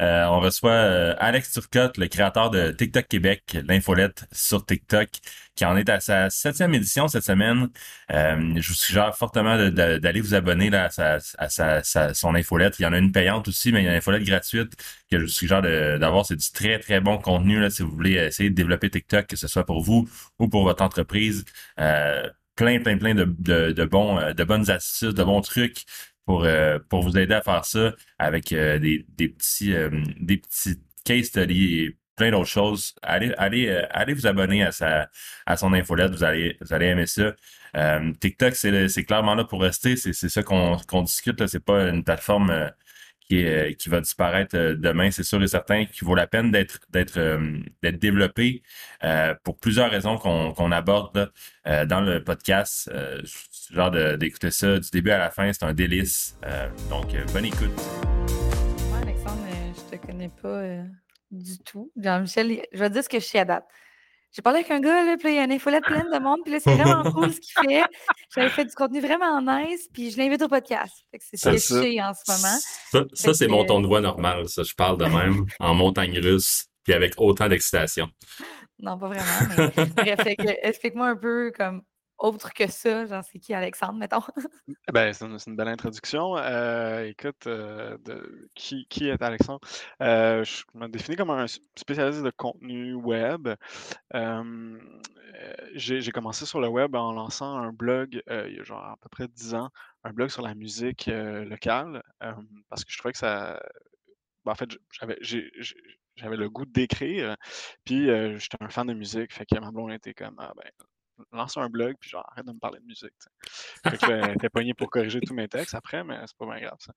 Euh, on reçoit euh, Alex Turcotte, le créateur de TikTok Québec, l'infolette sur TikTok, qui en est à sa septième édition cette semaine. Euh, je vous suggère fortement d'aller vous abonner là, à, sa, son infolette. Il y en a une payante aussi, mais il y a une infolette gratuite que je vous suggère d'avoir. C'est du très, très bon contenu là, si vous voulez essayer de développer TikTok, que ce soit pour vous ou pour votre entreprise. plein, plein, plein de, de bons, de bonnes astuces, de bons trucs pour, euh, pour vous aider à faire ça avec euh, des, des, petits euh, des petits case studies et plein d'autres choses. Allez, allez, allez vous abonner à sa à son infolette, vous allez vous allez aimer ça. TikTok, c'est clairement là pour rester. C'est ça qu'on qu'on discute. C'est pas une plateforme qui, est, qui va disparaître demain, c'est sûr et certain, qui vaut la peine d'être d'être développé pour plusieurs raisons qu'on aborde dans le podcast genre d'écouter ça du début à la fin, c'est un délice. Euh, donc, euh, bonne écoute. Moi, Alexandre, euh, je te connais pas du tout. Jean-Michel, je vais dire ce que je suis à date. J'ai parlé avec un gars, là, puis il y a une infolette pleine de monde, puis là, c'est vraiment cool ce qu'il fait. J'avais fait du contenu vraiment nice, puis je l'invite au podcast. C'est ce que sais en ce moment. Ça, c'est mon ton de voix normal, ça. Je parle de même, en montagne russe, puis avec autant d'excitation. Non, pas vraiment, mais bref, explique-moi un peu comme autre que ça, genre, c'est qui Alexandre, mettons? Ben, c'est une, belle introduction. Euh, écoute, euh, qui, qui est Alexandre? Euh, je me définis comme un spécialiste de contenu web. j'ai commencé sur le web en lançant un blog il y a genre à peu près 10 ans, un blog sur la musique locale, parce que je trouvais que ça. Ben, en fait, j'avais j'avais le goût d'écrire, puis j'étais un fan de musique, fait que ma blonde était comme, ah, ben, lance un blog, puis genre, arrête de me parler de musique. Fait que j'étais pogné pour corriger tous mes textes après, mais c'est pas bien grave ça.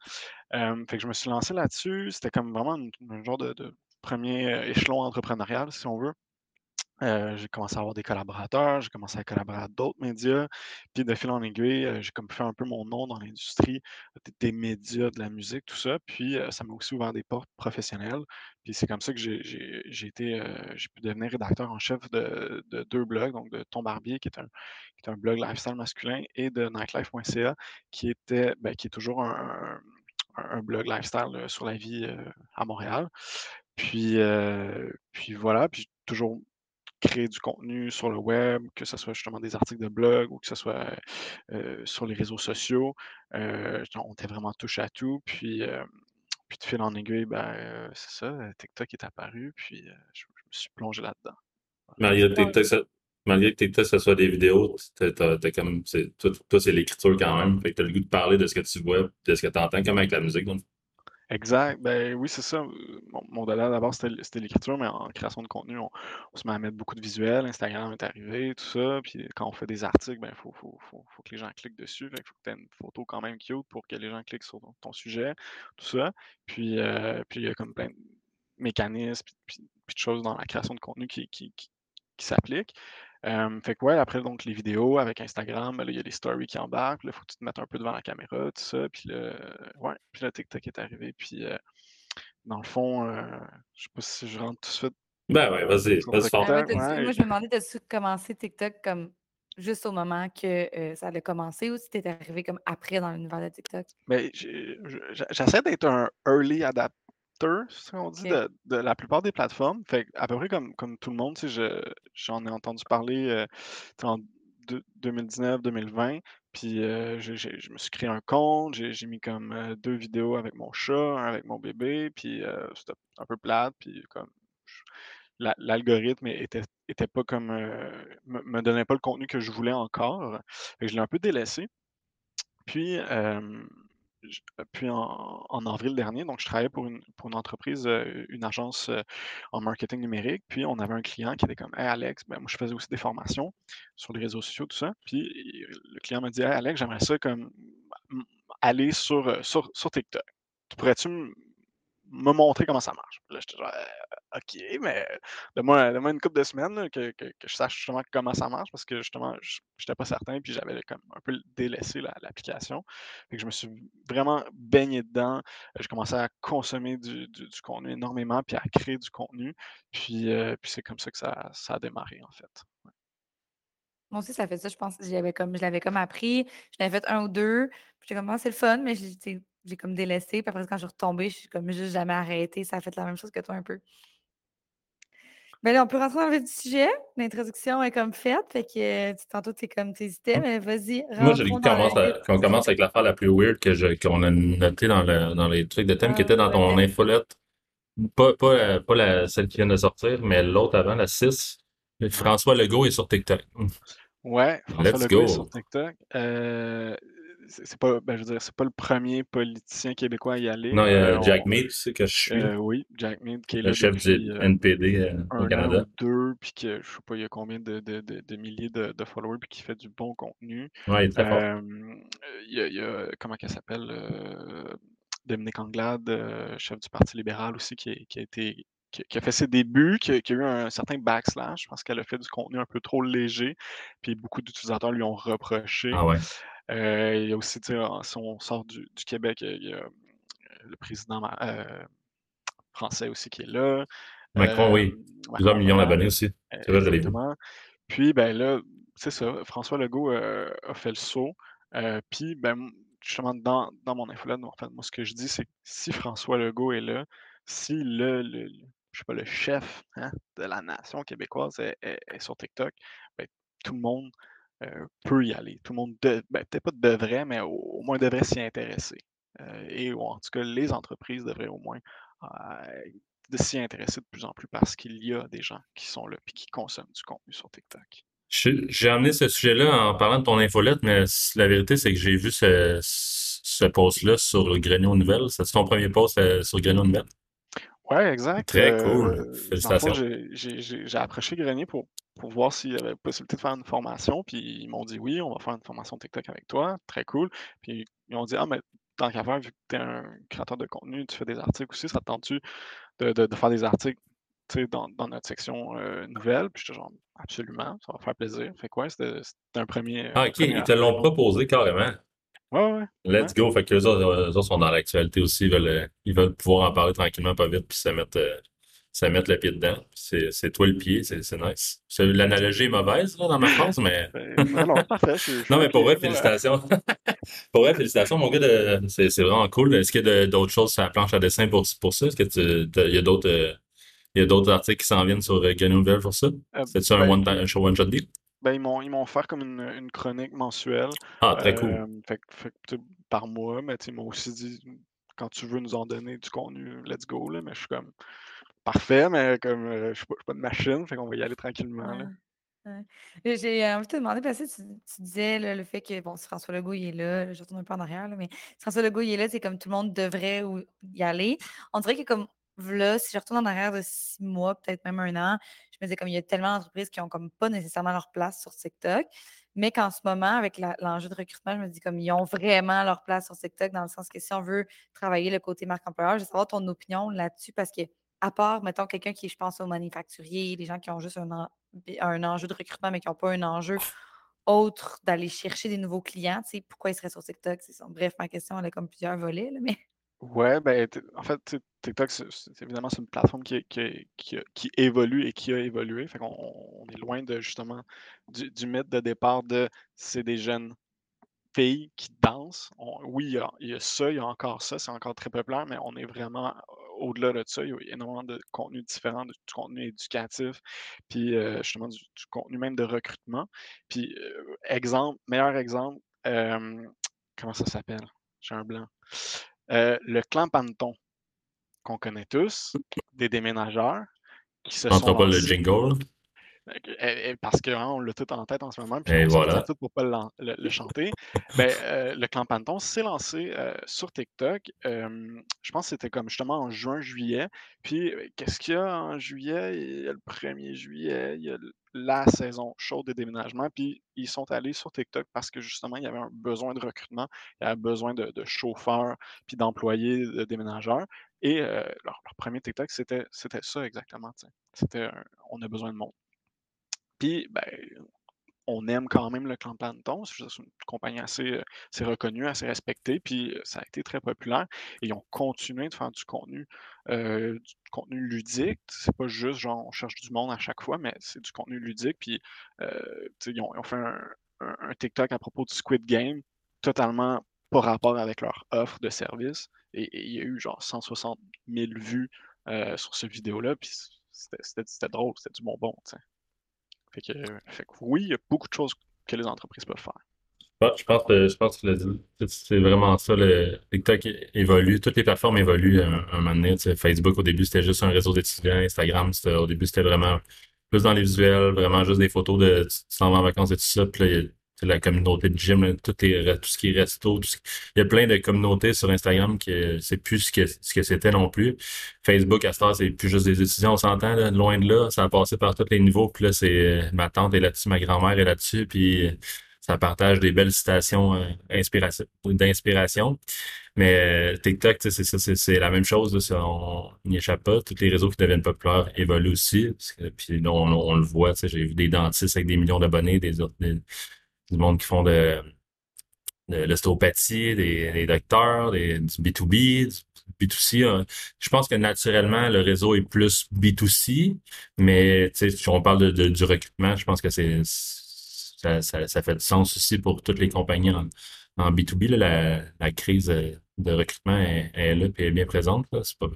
fait que je me suis lancé là-dessus. C'était comme vraiment un genre de, de premier euh, échelon entrepreneurial, si on veut. Euh, j'ai commencé à avoir des collaborateurs, j'ai commencé à collaborer à d'autres médias. Puis de fil en aiguille, euh, j'ai comme fait un peu mon nom dans l'industrie des, médias, de la musique, tout ça. Puis euh, ça m'a aussi ouvert des portes professionnelles. Puis c'est comme ça que j'ai été, j'ai pu devenir rédacteur en chef de, deux blogs, donc de Ton Barbier, qui est un, qui est un blog lifestyle masculin, et de nightlife.ca, qui était, ben, qui est toujours un, un blog lifestyle sur la vie à Montréal. Puis, puis voilà, puis toujours créer du contenu sur le web, que ce soit justement des articles de blog ou que ce soit euh, sur les réseaux sociaux. Euh, on était vraiment touche à tout. Puis, euh, puis de fil en aiguille, ben, c'est ça, TikTok est apparu, puis je, me suis plongé là-dedans. Malgré TikTok, ça, malgré que TikTok, ce soit des vidéos, comme, toi, c'est l'écriture quand même. Fait que tu as le goût de parler de ce que tu vois, de ce que tu entends, comme avec la musique. Donc. Exact. Ben oui, c'est ça. Mon, mon d'abord, c'était l'écriture, mais en création de contenu, on, se met à mettre beaucoup de visuels. Instagram est arrivé, tout ça. Puis quand on fait des articles, ben, faut, faut, faut, que les gens cliquent dessus. il faut que tu aies une photo quand même cute pour que les gens cliquent sur ton, sujet, tout ça. Puis, euh, puis il y a comme plein de mécanismes, puis, de choses dans la création de contenu qui, qui, qui, qui s'appliquent fait que ouais, après donc les vidéos avec Instagram, ben il y a les stories qui embarquent. il faut que tu te mettes un peu devant la caméra, tout ça. Puis le, ouais, puis le TikTok est arrivé. Puis dans le fond, euh, je sais pas si je rentre tout de suite. Ben ouais, vas-y, vas-y Moi, je me demandais, de commencer TikTok comme juste au moment que ça allait commencer ou si tu arrivé comme après dans l'univers de TikTok? Mais ben, j'essaie d'être un early ce qu'on dit, de, la plupart des plateformes. Fait à peu près comme, comme tout le monde, j'en ai entendu parler euh, en 2019-2020. Puis euh, je me suis créé un compte, j'ai mis comme euh, deux vidéos avec mon chat, avec mon bébé, puis c'était un peu plate, puis comme l'algorithme était, était pas comme me, me, donnait pas le contenu que je voulais encore. je l'ai un peu délaissé. Puis euh, puis en, avril dernier, donc je travaillais pour une, pour une entreprise, euh, une agence euh, en marketing numérique. Puis on avait un client qui était comme Hey Alex, ben, moi je faisais aussi des formations sur les réseaux sociaux, tout ça. Puis le client m'a dit Alex, j'aimerais ça comme aller sur, sur, TikTok. Pourrais-tu me montrer comment ça marche. Là, j'étais genre, «Euh, OK, mais donne-moi donne une couple de semaines que, que, que, je sache justement comment ça marche parce que justement, je n'étais pas certain puis j'avais comme un peu délaissé l'application. Que je me suis vraiment baigné dedans. Je commençais à consommer du, du, contenu énormément puis à créer du contenu. Puis, euh, puis c'est comme ça que ça, ça a démarré en fait. Moi aussi, ça fait ça. Je pense que comme, je l'avais comme appris. Je l'avais fait un ou deux. J'étais comme, ah, c'est le fun, mais j'ai comme délaissé. Puis après, quand je suis retombée, je suis comme juste jamais arrêté. Ça a fait la même chose que toi un peu. Mais ben là, on peut rentrer dans le du sujet. L'introduction est comme faite. Fait que tantôt, tu es comme t'hésitais, mais vas-y. Moi, j'ai commence, qu'on commence avec l'affaire la plus weird que qu'on a notée dans, le, dans les trucs de thème qui ah, était dans ton infolette. Pas, pas, pas la, celle qui vient de sortir, mais l'autre avant, la 6. François Legault est sur TikTok. Ouais, François Legault est sur TikTok. Euh, c'est pas, ben, je veux dire, c'est pas le premier politicien québécois à y aller. Non, il y a euh, Jack Mead, tu sais que je suis. Euh, oui, Jack Mead, qui est le chef du NPD au Canada. deux, puis que je sais pas, il y a combien de, de, de, milliers de, followers, puis qui fait du bon contenu. Ouais, il est très fort. Il y, a, il y a, comment qu'elle s'appelle Dominique Anglade, chef du Parti libéral aussi, qui, qui a été qui, a fait ses débuts, qui a, eu un certain backslash parce qu'elle a fait du contenu un peu trop léger, puis beaucoup d'utilisateurs lui ont reproché. Ah ouais. Euh, il y a aussi, si on sort du, Québec, il y a le président euh, français aussi qui est là. Macron, oui. Euh, Plusieurs millions d'abonnés aussi. C'est vrai, je Puis, ben là, c'est ça, François Legault a fait le saut. puis, ben, justement, dans, dans mon infolette, en fait, moi, ce que je dis, c'est que si François Legault est là, si le, je sais pas, le chef hein, de la nation québécoise est, sur TikTok, ben, tout le monde euh, peut y aller. Tout le monde, ben, peut-être pas devrait, mais au, moins devrait s'y intéresser. Euh, et en tout cas, les entreprises devraient au moins euh, s'y intéresser de plus en plus parce qu'il y a des gens qui sont là et qui consomment du contenu sur TikTok. J'ai amené ce sujet-là en parlant de ton infolette, mais la vérité, c'est que j'ai vu ce, post-là sur Grenier Nouvelles. C'est ton premier post sur Grenier Nouvelles? Ouais, exact. Très cool. Euh, Félicitations. J'ai approché Grenier pour, pour voir s'il y avait possibilité de faire une formation. Puis ils m'ont dit oui, on va faire une formation TikTok avec toi. Très cool. Puis ils m'ont dit Ah, mais tant qu'à faire, vu que tu es un créateur de contenu, tu fais des articles aussi, ça te tente-tu de, de, faire des articles dans, dans notre section euh, nouvelle? Puis j'étais genre absolument, ça va faire plaisir. Fait quoi, c'était un premier. Ah, ok, ils te l'ont proposé carrément. Ouais, ouais. Let's go. Fait que les autres, sont dans l'actualité aussi. Ils veulent, euh, ils veulent pouvoir en parler tranquillement, pas vite, puis se mettre, euh, se mettre le pied dedans. C'est toi le pied, c'est nice. L'analogie est mauvaise là, dans ma phrase, mais. Ben, non, parfait. non, mais pour vrai, félicitations. pour vrai, félicitations, mon gars. C'est vraiment cool. Est-ce qu'il y a d'autres choses sur la planche à dessin pour, pour ça? Est-ce qu'il y a d'autres. Euh, il y a d'autres articles qui s'en viennent sur euh, Nouvelle pour ça? C'est-tu un ben one-shot deal? Ben, ils m'ont, ils m'ont offert comme une, une chronique mensuelle. Ah, très cool. Euh, fait, fait, par mois, mais ils m'ont aussi dit quand tu veux nous en donner du contenu, let's go. Là, mais je suis comme parfait, mais comme euh, je suis pas, pas, de machine, fait qu'on va y aller tranquillement. Là. J'ai envie de te demander, parce que tu, tu disais le fait que, bon, si François Legault il est là, je retourne un peu en arrière, là, mais si François Legault il est là, c'est comme tout le monde devrait y aller. On dirait que comme là, si je retourne en arrière de six mois, peut-être même un an, je me disais comme il y a tellement d'entreprises qui n'ont comme pas nécessairement leur place sur TikTok, mais qu'en ce moment, avec l'enjeu de recrutement, je me dis comme ils ont vraiment leur place sur TikTok dans le sens que si on veut travailler le côté marque employeur, je veux savoir ton opinion là-dessus parce que à part, mettons, quelqu'un qui, je pense, aux manufacturiers, les gens qui ont juste un, un enjeu de recrutement, mais qui n'ont pas un enjeu autre d'aller chercher des nouveaux clients, tu sais, pourquoi ils seraient sur TikTok? Bref, ma question, elle a comme plusieurs volets, mais... Ouais, ben, en fait, TikTok, c'est évidemment, c'est une plateforme qui, qui, qui, évolue et qui a évolué. Fait on est loin de justement du, du mythe de départ de c'est des jeunes filles qui dansent. oui, il y, a, ça, il y a encore ça, c'est encore très populaire, mais on est vraiment au-delà de ça. Il y a énormément de contenu différent, du contenu éducatif, puis euh, justement du, contenu même de recrutement. Puis, euh, exemple, meilleur exemple, euh, comment ça s'appelle? J'ai un blanc. Euh, le clan Panton, qu'on connaît tous, des déménageurs, qui se sont. pas le jingle. Parce qu'on l'a tout en tête en ce moment, puis Et on voilà. tout pour pas le, le, chanter. ben, euh, le clan Panton s'est lancé euh, sur TikTok. je pense que c'était comme justement en juin, juillet. Puis, qu'est-ce qu'il y a en juillet? Il y a le 1er juillet, il y a la saison chaude des déménagements. Puis, ils sont allés sur TikTok parce que justement, il y avait un besoin de recrutement, il y avait besoin de, chauffeurs, puis d'employés, de déménageurs. Et leur, premier TikTok, c'était ça exactement. C'était on a besoin de monde. Puis, ben, on aime quand même le clan Panton. C'est une compagnie assez, reconnue, assez respectée, puis ça a été très populaire. Et ils ont continué de faire du contenu, du contenu ludique. C'est pas juste genre on cherche du monde à chaque fois, mais c'est du contenu ludique. Puis ils ont, fait un, TikTok à propos du Squid Game, totalement pas rapport avec leur offre de service. Et, il y a eu genre 160 000 vues sur cette vidéo-là, puis c'était drôle, c'était du bonbon. Fait que, oui, il y a beaucoup de choses que les entreprises peuvent faire. je pense que je pense c'est vraiment ça. Le TikTok évolue, toutes les plateformes évoluent à un, moment donné. Facebook, au début, c'était juste un réseau d'étudiants. Instagram, au début, c'était vraiment plus dans les visuels, vraiment juste des photos de tu t'en vas en vacances et tout ça. La communauté de gym, tout, tout ce qui est resto. il y a plein de communautés sur Instagram qui c'est plus ce que, ce que c'était non plus. Facebook, à ce temps, c'est plus juste des étudiants, on s'entend, loin de là. Ça a passé par tous les niveaux. Puis là, c'est euh, ma tante est là-dessus, ma grand-mère est là-dessus. Puis euh, ça partage des belles citations euh, d'inspiration. Mais TikTok, c'est la même chose. on n'y échappe pas. Tous les réseaux qui deviennent populaires évoluent aussi. Puis on, on, le voit. J'ai vu des dentistes avec des millions d'abonnés, des autres du monde qui font de, l'ostéopathie, des, docteurs, du B2B, du B2C. Hein. Je pense que naturellement, le réseau est plus B2C, mais si on parle du recrutement, je pense que c'est ça, fait sens aussi pour toutes les compagnies en, B2B. la, la, crise de recrutement est, là et est bien présente. C'est pas,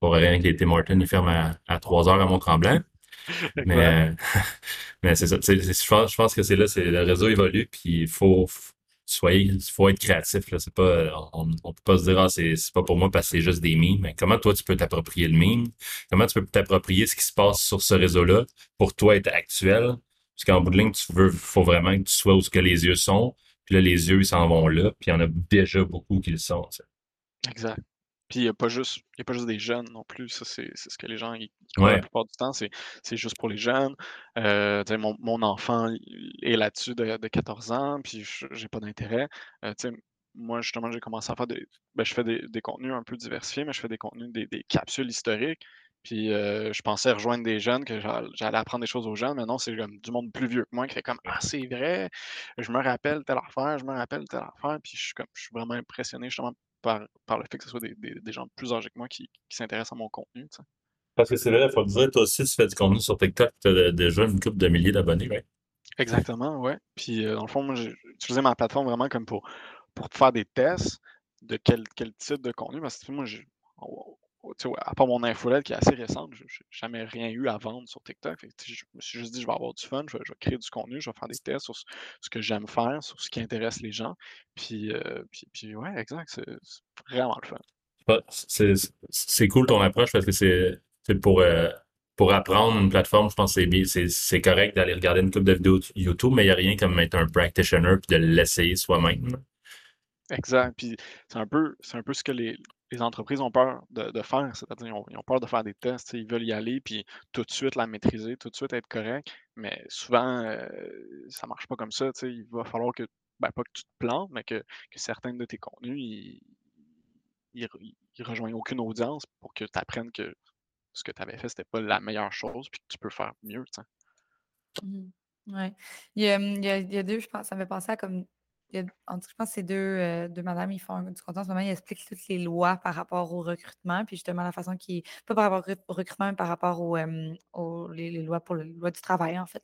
pas rien que les Tim Martin ferment à, à 3 heures à Mont-Tremblant. Mais, mais c'est ça. Je pense, que c'est là, c'est le réseau évolue, puis il faut, soyez, faut être créatif. Là. C'est pas, on ne peut pas se dire, ah, c'est, pas pour moi parce que c'est juste des mimes. Mais comment toi, tu peux t'approprier le meme? Comment tu peux t'approprier ce qui se passe sur ce réseau-là pour toi être actuel? Parce qu'en bout de ligne, tu veux, faut vraiment que tu sois où ce que les yeux sont. Puis là, les yeux, ils s'en vont là. Puis il y en a déjà beaucoup qui le sont. Exact. Puis il n'y a, pas juste, a pas juste des jeunes non plus. Ça, c'est ce que les gens ils, la plupart du temps. C'est juste pour les jeunes. Euh, mon, mon, enfant est là-dessus de, de, 14 ans, puis j'ai pas d'intérêt. Euh, moi, justement, j'ai commencé à faire des. Ben, je fais des, des, contenus un peu diversifiés, mais je fais des contenus, des, des capsules historiques. Puis euh, je pensais rejoindre des jeunes, que j'allais apprendre des choses aux jeunes, mais non, c'est comme du monde plus vieux que moi qui fait comme Ah, c'est vrai, je me rappelle telle affaire, je me rappelle telle affaire. Puis je suis comme je suis vraiment impressionné justement par, le fait que ce soit des, des, gens plus âgés que moi qui, qui s'intéressent à mon contenu. Parce que c'est vrai, il faut le dire, toi aussi, tu fais du contenu sur TikTok, tu as déjà une couple de milliers d'abonnés, oui. Exactement, oui. Puis, euh, dans le fond, moi, j'ai utilisé ma plateforme vraiment comme pour, pour faire des tests de quel, quel type de contenu. Parce que moi, à part mon infolette qui est assez récente, je n'ai jamais rien eu à vendre sur TikTok. je me suis juste dit, je vais avoir du fun, je vais, créer du contenu, je vais faire des tests sur ce, que j'aime faire, sur ce qui intéresse les gens. Puis, euh, puis, ouais, exact, c'est vraiment le fun. C'est cool ton approche parce que c'est pour, euh, pour apprendre une plateforme, je pense que c'est correct d'aller regarder une coupe de vidéos YouTube, mais il n'y a rien comme être un practitioner et de l'essayer soi-même. Exact. Puis c'est un peu, c'est un peu ce que les, les entreprises ont peur de, faire, c'est-à-dire ils ont, peur de faire des tests, ils veulent y aller, puis tout de suite la maîtriser, tout de suite être correct, mais souvent, euh, ça marche pas comme ça, il va falloir que, ben, pas que tu te plantes, mais que, certains de tes contenus, ils, rejoignent aucune audience pour que tu apprennes que ce que tu avais fait, c'était pas la meilleure chose, puis que tu peux faire mieux, mmh Ouais. Il y, a, il, y a, deux, je pense, ça me fait penser à comme je pense que c'est deux, euh, deux madames, ils font du contenu en ce moment, ils expliquent toutes les lois par rapport au recrutement, puis justement la façon qui. Pas par rapport au recrutement, mais par rapport aux, les, lois pour du travail, en fait.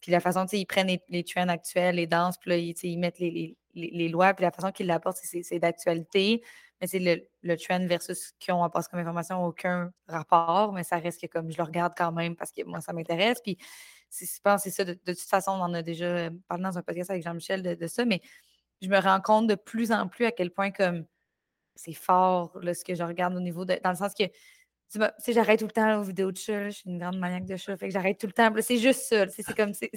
Puis la façon, ils prennent les, les, trends actuels, les danses, puis là, ils, mettent les, les, lois, puis la façon qu'ils l'apportent, c'est d'actualité. Mais c'est le, le trend versus ce à passer comme information, aucun rapport, mais ça reste que comme je le regarde quand même parce que moi, ça m'intéresse. Puis je pense c'est ça. De, toute façon, on en a déjà euh, parlé dans un podcast avec Jean-Michel de, ça, mais je me rends compte de plus en plus à quel point comme c'est fort ce que je regarde au niveau de. Dans le sens que tu sais, j'arrête tout le temps aux vidéos de chat. Je suis une grande maniaque de chat. Fait que j'arrête tout le temps. C'est juste ça. C'est comme, c'est-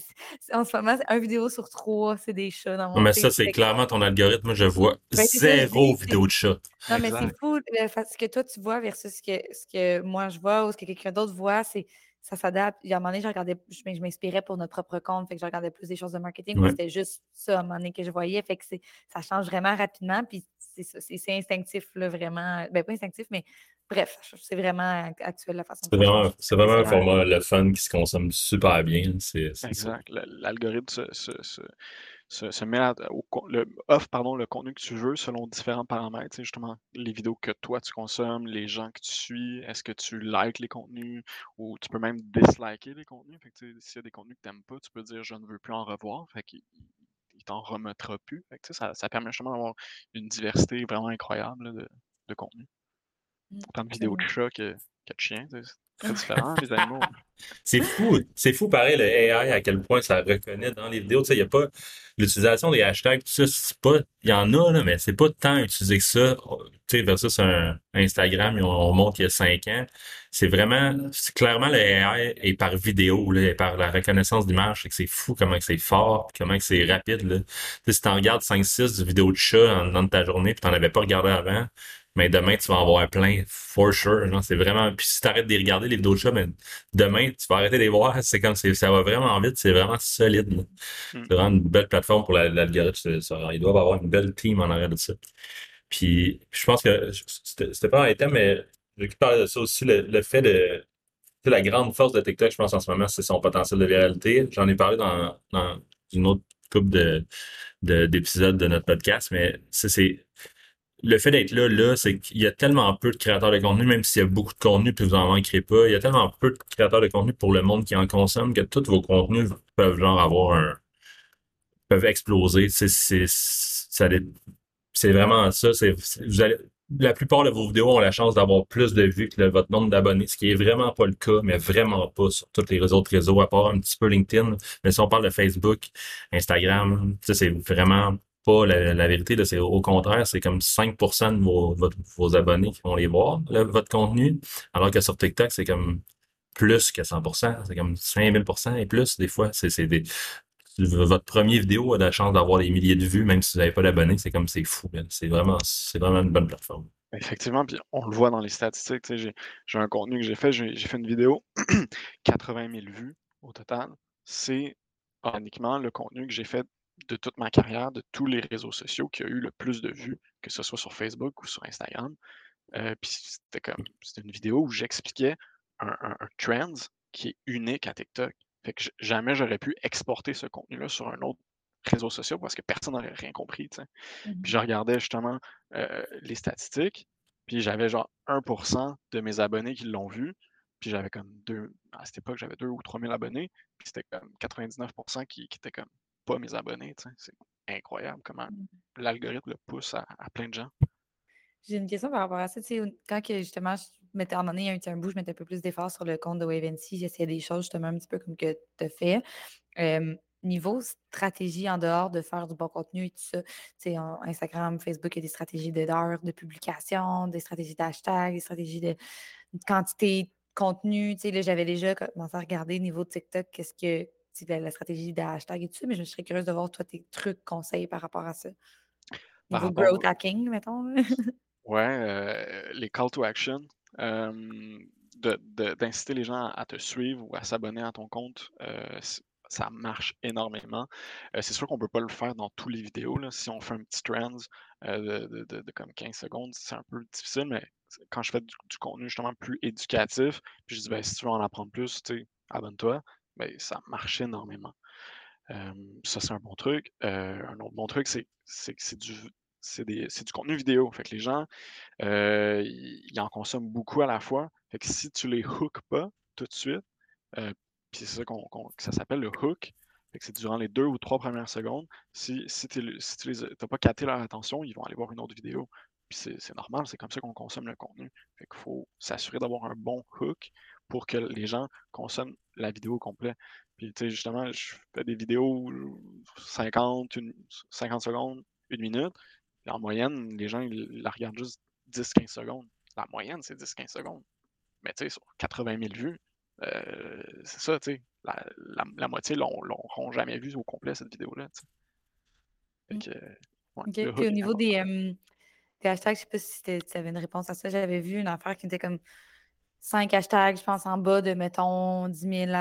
en ce moment, c'est un vidéo sur trois, c'est des chats dans mon Mais feed. ça, c'est clairement ton algorithme. Je vois Ben, ça, zéro vidéo de chat. Non, mais c'est fou, fa- ce que toi tu vois versus ce que, ce que moi je vois ou ce que quelqu'un d'autre voit, c'est ça s'adapte. Il y a un moment donné, je regardais, je, m'in- je m'inspirais pour notre propre compte, fait que je regardais plus des choses de marketing, Ouais. c'était juste ça à un moment donné que je voyais, fait que c'est, ça change vraiment rapidement, puis c'est instinctif, là, vraiment. Ben, pas instinctif, mais bref, c'est vraiment actuel la façon C'est vraiment, vraiment un format, le fun, qui se consomme super bien. C'est. Exact. L'algorithme se, se, se, se, met à- au, offre pardon, le contenu que tu veux selon différents paramètres. Sais, justement, les vidéos que toi tu consommes, les gens que tu suis, est-ce que tu likes les contenus ou tu peux même disliker les contenus? S'il y a des contenus que tu n'aimes pas, tu peux dire je ne veux plus en revoir. Fait qu'il il t'en remettra plus. Ça, ça permet justement d'avoir une diversité vraiment incroyable de, de contenu. Mm, Autant de vidéos de chats que, que de chiens. C'est très différent, les animaux. C'est fou, c'est fou pareil le AI à quel point ça reconnaît dans les vidéos. Tu sais, il y a pas l'utilisation des hashtags, tout ça, c'est pas, il y en a là, mais c'est pas tant utilisé que ça. Tu sais, versus un Instagram, on, on montre il y a cinq ans. C'est vraiment, c'est clairement le AI est par vidéo, là, et par la reconnaissance d'image. C'est que c'est fou comment que c'est fort, comment que c'est rapide. Là. Tu sais, si t'en regardes 5-6 vidéos de chat en dans ta journée, puis t'en avais pas regardé avant, mais demain, tu vas en voir plein, for sure. C'est vraiment. Puis si tu arrêtes de les regarder, les vidéos de chat, mais demain, tu vas arrêter de les voir. C'est comme c'est- ça va vraiment vite, c'est vraiment solide. Mm. C'est vraiment une belle plateforme pour la- l'algorithme. Ça- Ils doivent avoir une belle team en arrière de ça. Puis je pense que c'était pas un thème, mais je veux parler de ça aussi, le, le fait de. tu sais, La grande force de TikTok, je pense en ce moment, c'est son potentiel de viralité. J'en ai parlé dans, dans une autre couple de, de- d'épisodes de notre podcast, mais c'est le fait d'être là, là, c'est qu'il y a tellement peu de créateurs de contenu, même s'il y a beaucoup de contenu, puis vous en manquerez pas, il y a tellement peu de créateurs de contenu pour le monde qui en consomme que tous vos contenus peuvent genre avoir un peuvent exploser. C'est vraiment ça. C'est vous allez la plupart de vos vidéos ont la chance d'avoir plus de vues que votre nombre d'abonnés, ce qui est vraiment pas le cas, mais vraiment pas sur tous les autres réseaux, à part un petit peu LinkedIn. Mais si on parle de Facebook, Instagram, c'est vraiment pas la, vérité. là. C'est au contraire, c'est comme 5% de vos, vos abonnés qui vont les voir, là, votre contenu, alors que sur TikTok, c'est comme plus que 100%, c'est comme 5000% et plus des fois. C'est c'est des votre première vidéo a de la chance d'avoir des milliers de vues, même si vous n'avez pas d'abonnés, c'est comme c'est fou. C'est vraiment, c'est vraiment une bonne plateforme. Effectivement, puis on le voit dans les statistiques. J'ai j'ai un contenu que j'ai fait, j'ai j'ai fait une vidéo, 80 000 vues au total. C'est uniquement le contenu que j'ai fait de toute ma carrière, de tous les réseaux sociaux, qui a eu le plus de vues, que ce soit sur Facebook ou sur Instagram. Euh, puis c'était comme, c'était une vidéo où j'expliquais un, un, un trend qui est unique à TikTok. Fait que jamais j'aurais pu exporter ce contenu-là sur un autre réseau social parce que personne n'aurait rien compris. Mhm. Puis je regardais justement euh, les statistiques, puis j'avais genre 1% de mes abonnés qui l'ont vu, puis j'avais comme deux, à cette époque, j'avais 2 ou 3 000 abonnés, puis c'était comme 99% qui, qui étaient comme pas mes abonnés. C'est incroyable comment Mhm. l'algorithme le pousse à, à plein de gens. J'ai une question par rapport à ça. Tu sais, au- quand que justement, je mettais à un moment donné, il y a un, un bout, je mettais un peu plus d'efforts sur le compte de WaveNC, j'essayais des choses justement un petit peu comme que tu as fait. Euh, niveau stratégie en dehors de faire du bon contenu et tout ça, tu sais, en Instagram, Facebook, il y a des stratégies d'heures de publication, des stratégies d'hashtag, des stratégies de, de quantité de contenu. Tu sais, là, j'avais déjà commencé à regarder niveau TikTok, qu'est-ce que, la, la stratégie de hashtag et tout ça, mais je serais curieuse de voir, toi, tes trucs, conseils par rapport à ça. Par Niveau rapport- growth hacking, mettons. Ouais, euh, les call to action, euh, d'inciter les gens à te suivre ou à s'abonner à ton compte, euh, ça marche énormément. Euh, c'est sûr qu'on peut pas le faire dans tous les vidéos. là. Si on fait un petit trend euh, de, de- comme 15 secondes, c'est un peu difficile, mais quand je fais du, du contenu justement plus éducatif, puis je dis ben, si tu veux en apprendre plus, abonne-toi, ben, ça marche énormément. Ça, c'est un bon truc. Un autre bon truc, c'est que c'est du, du contenu vidéo. Fait que les gens, ils en consomment beaucoup à la fois. Fait que si tu les hooks pas tout de suite, puis c'est ça qu'on, ça s'appelle le hook. C'est durant les deux ou trois premières secondes. Si, si, tu n'as pas capté leur attention, ils vont aller voir une autre vidéo. Puis c'est, c'est normal, c'est comme ça qu'on consomme le contenu. Fait qu'il faut s'assurer d'avoir un bon hook pour que les gens consomment la vidéo au complet. Puis tu sais, justement, je fais des vidéos 50, une- 50 secondes, une minute. Puis en moyenne, les gens ils la regardent juste 10-15 secondes. La moyenne, c'est 10-15 secondes. Mais tu sais, sur 80 000 vues, euh, c'est ça, tu sais, la, la, moitié l'auront jamais vu au complet, cette vidéo-là. Mmh. Puis au niveau des, des, hashtags, je sais pas si tu avais une réponse à ça. J'avais vu une affaire qui était comme 5 hashtags, je pense, en bas de, mettons, 10 000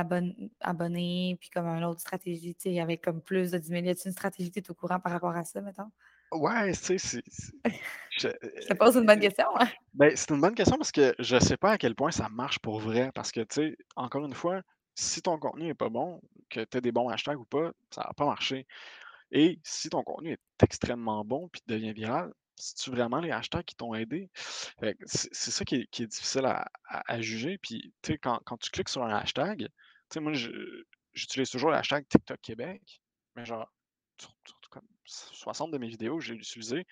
abonnés, puis comme une autre stratégie, tu sais, avec comme plus de 10 000. Y a-t-il une stratégie, tu es au courant par rapport à ça, mettons? Ouais, tu sais, c'est. Je, te pose une bonne question. Hein? Ben, c'est une bonne question parce que je sais pas à quel point ça marche pour vrai. Parce que, tu sais, encore une fois, si ton contenu n'est pas bon, que tu as des bons hashtags ou pas, ça va pas marcher. Et si ton contenu est extrêmement bon puis devient viral, c'est-tu vraiment les hashtags qui t'ont aidé? c'est ça qui est, difficile à, juger. Puis, tu sais, quand, tu cliques sur un hashtag, tu sais, moi, j'utilise toujours le hashtag TikTok Québec, mais genre, 60 de mes vidéos, j'ai utilisé,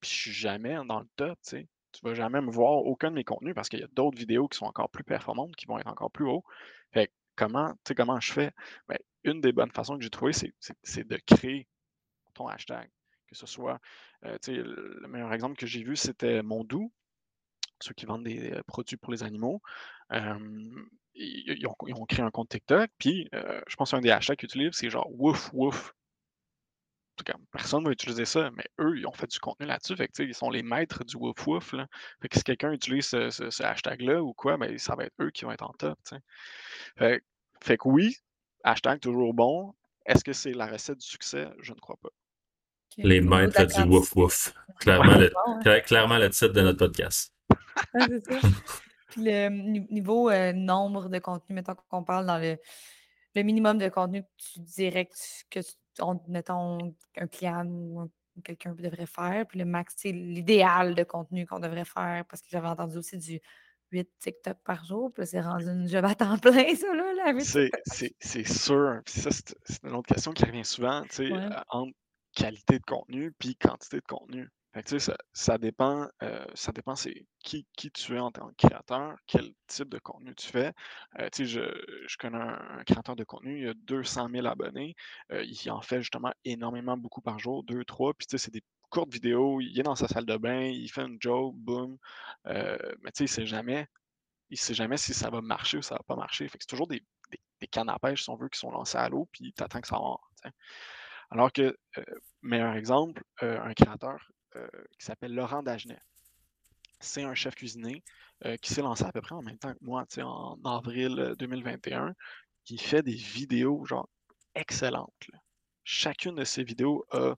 puis je suis jamais dans le top, tu sais. Tu vas jamais me voir aucun de mes contenus parce qu'il y a d'autres vidéos qui sont encore plus performantes, qui vont être encore plus hauts. Fait comment, tu sais, comment je fais? Ben, une des bonnes façons que j'ai trouvé, c'est de créer ton hashtag. Que ce soit, euh, le meilleur exemple que j'ai vu, c'était Mondou, ceux qui vendent des euh, produits pour les animaux. ils, ont, créé un compte TikTok, puis euh, je pense qu'un des hashtags qu'ils utilisent, c'est genre wouf wouf. En tout cas, personne ne va utiliser ça, mais eux, ils ont fait du contenu là-dessus. Fait que, ils sont les maîtres du wouf wouf. Fait que si quelqu'un utilise ce, hashtag-là ou quoi, ben, ça va être eux qui vont être en top. Fait que oui, hashtag toujours bon. Est-ce que c'est la recette du succès? Je ne crois pas. Les maîtres du wouf wouf. Clairement, le, clairement le titre de notre podcast. c'est ça. Puis le niveau euh, nombre de contenu, mettons qu'on parle dans le, le minimum de contenu que tu dirais que, mettons, un client ou quelqu'un devrait faire. Puis le max, c'est l'idéal de contenu qu'on devrait faire parce que j'avais entendu aussi du 8 TikTok par jour. Puis c'est rendu une job à temps plein, ça, là, la C'est sûr. Puis ça, c'est une autre question qui revient souvent, tu sais, euh, entre qualité de contenu puis quantité de contenu. ça, ça dépend, euh, ça dépend c'est qui, qui tu es en tant que créateur, quel type de contenu tu fais. Euh, je, je connais un, créateur de contenu, il a 200 000 abonnés, euh, il en fait justement énormément, beaucoup par jour, deux, trois, puis c'est des courtes vidéos, il est dans sa salle de bain, il fait une joke, boum, mais tu sais, il sait jamais, il sait jamais si ça va marcher ou ça va pas marcher. C'est toujours des, des, à pêche, si on veut, qui sont lancés à l'eau, puis tu attends que ça va. Alors que, euh, meilleur exemple, euh, un créateur euh, qui s'appelle Laurent Dagenet. C'est un chef cuisinier qui s'est lancé à peu près en même temps que moi, en avril 2021, qui fait des vidéos genre excellentes. Chacune de ses vidéos a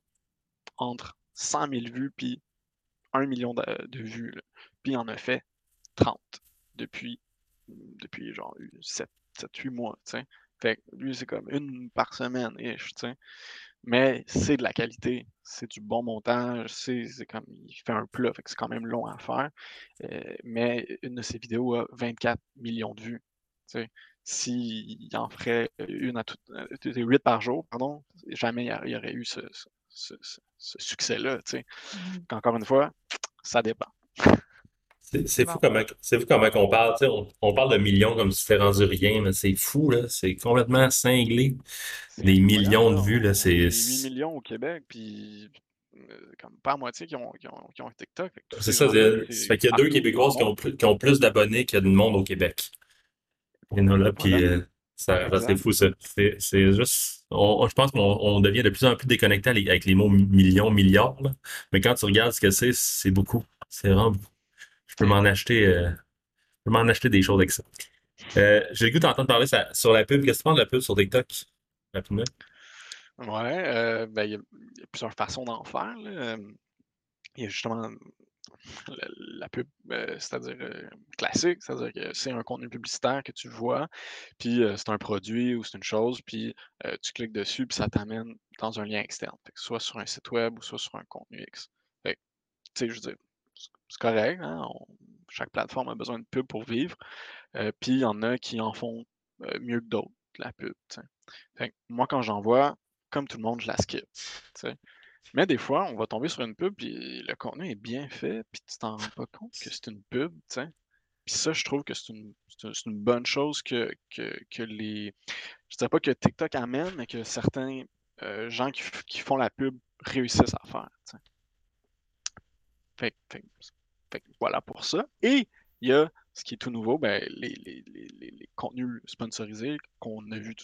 entre 100 000 vues puis 1 million de, vues. Puis il en a fait 30 depuis, depuis genre 7-8 mois. Fait lui, c'est comme une par semaine, ish, mais c'est de la qualité, c'est du bon montage, c'est comme il fait un plat, fait que c'est quand même long à faire. Euh, mais une de ses vidéos a 24 millions de vues. S'il en ferait une à toutes, 8 euh, par jour, pardon, jamais il y aurait eu ce, succès-là. Mmh Encore une fois, ça dépend. C'est fou comment, c'est fou comment on parle. On, on, parle de millions comme si c'était rendu rien, mais c'est fou, là. C'est complètement cinglé. Des millions de vues, là. C'est 8 millions au Québec, puis euh, comme pas à moitié qui ont, qui ont, qui ont TikTok. C'est ça. Ça fait qu'il y a deux Québécoises qui ont plus, qui ont plus d'abonnés qu'il y a de monde au Québec. Et nous, là, puis euh, ça, c'est fou, ça. C'est juste. je pense qu'on devient de plus en plus déconnecté avec les mots millions, milliards. Mais quand tu regardes ce que c'est, c'est beaucoup. C'est vraiment beaucoup peux m'en acheter, euh, m'en acheter des choses avec ça. Euh, j'ai le goût d'entendre parler sur la pub. Qu'est-ce que tu penses de la pub sur TikTok? Rapidement. Ouais, euh, ben, il y, a plusieurs façons d'en faire. Il y a justement la, pub, c'est-à-dire classique, c'est-à-dire que c'est un contenu publicitaire que tu vois, puis c'est un produit ou c'est une chose, puis tu cliques dessus, puis ça t'amène dans un lien externe, soit sur un site web ou soit sur un contenu X. sais, je veux dire, c'est correct. Hein, chaque plateforme a besoin de pub pour vivre. Euh, puis il y en a qui en font euh, mieux que d'autres, la pub. moi, quand j'en vois, comme tout le monde, je la skip. Mais des fois, on va tomber sur une pub, puis le contenu est bien fait, puis tu t'en rends pas compte que c'est une pub. Puis ça, je trouve que c'est une, bonne chose que, que, les. Je dirais pas que TikTok amène, mais que certains euh, gens qui, qui, font la pub réussissent à faire. Fait, voilà pour ça. Et Il y a ce qui est tout nouveau, ben, les, les, les, les contenus sponsorisés qu'on a vu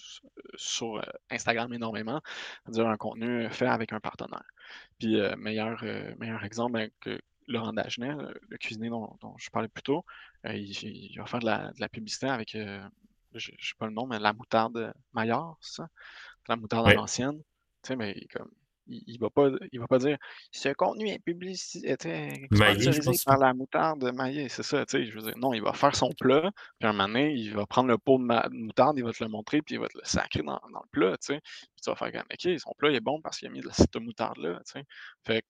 sur Instagram énormément, c'est-à-dire un contenu fait avec un partenaire. Puis, meilleur, meilleur exemple, ben, que Laurent Dagenet, le cuisinier dont, je parlais plus tôt, il, va faire de la, de la publicité avec, je ne sais pas le nom, mais la moutarde Maillard, ça? La moutarde à l'ancienne. Tu sais, mais comme, il, il, va pas, il va pas dire ce contenu est publicité par la moutarde maillée, c'est ça, tu sais, je veux dire, non, il va faire son plat, puis un moment donné, il va prendre le pot de, moutarde, il va te le montrer, puis il va te le sacrer dans, dans le plat, tu sais, puis tu vas faire comme, ok, son plat est bon parce qu'il a mis de cette moutarde-là, tu sais, fait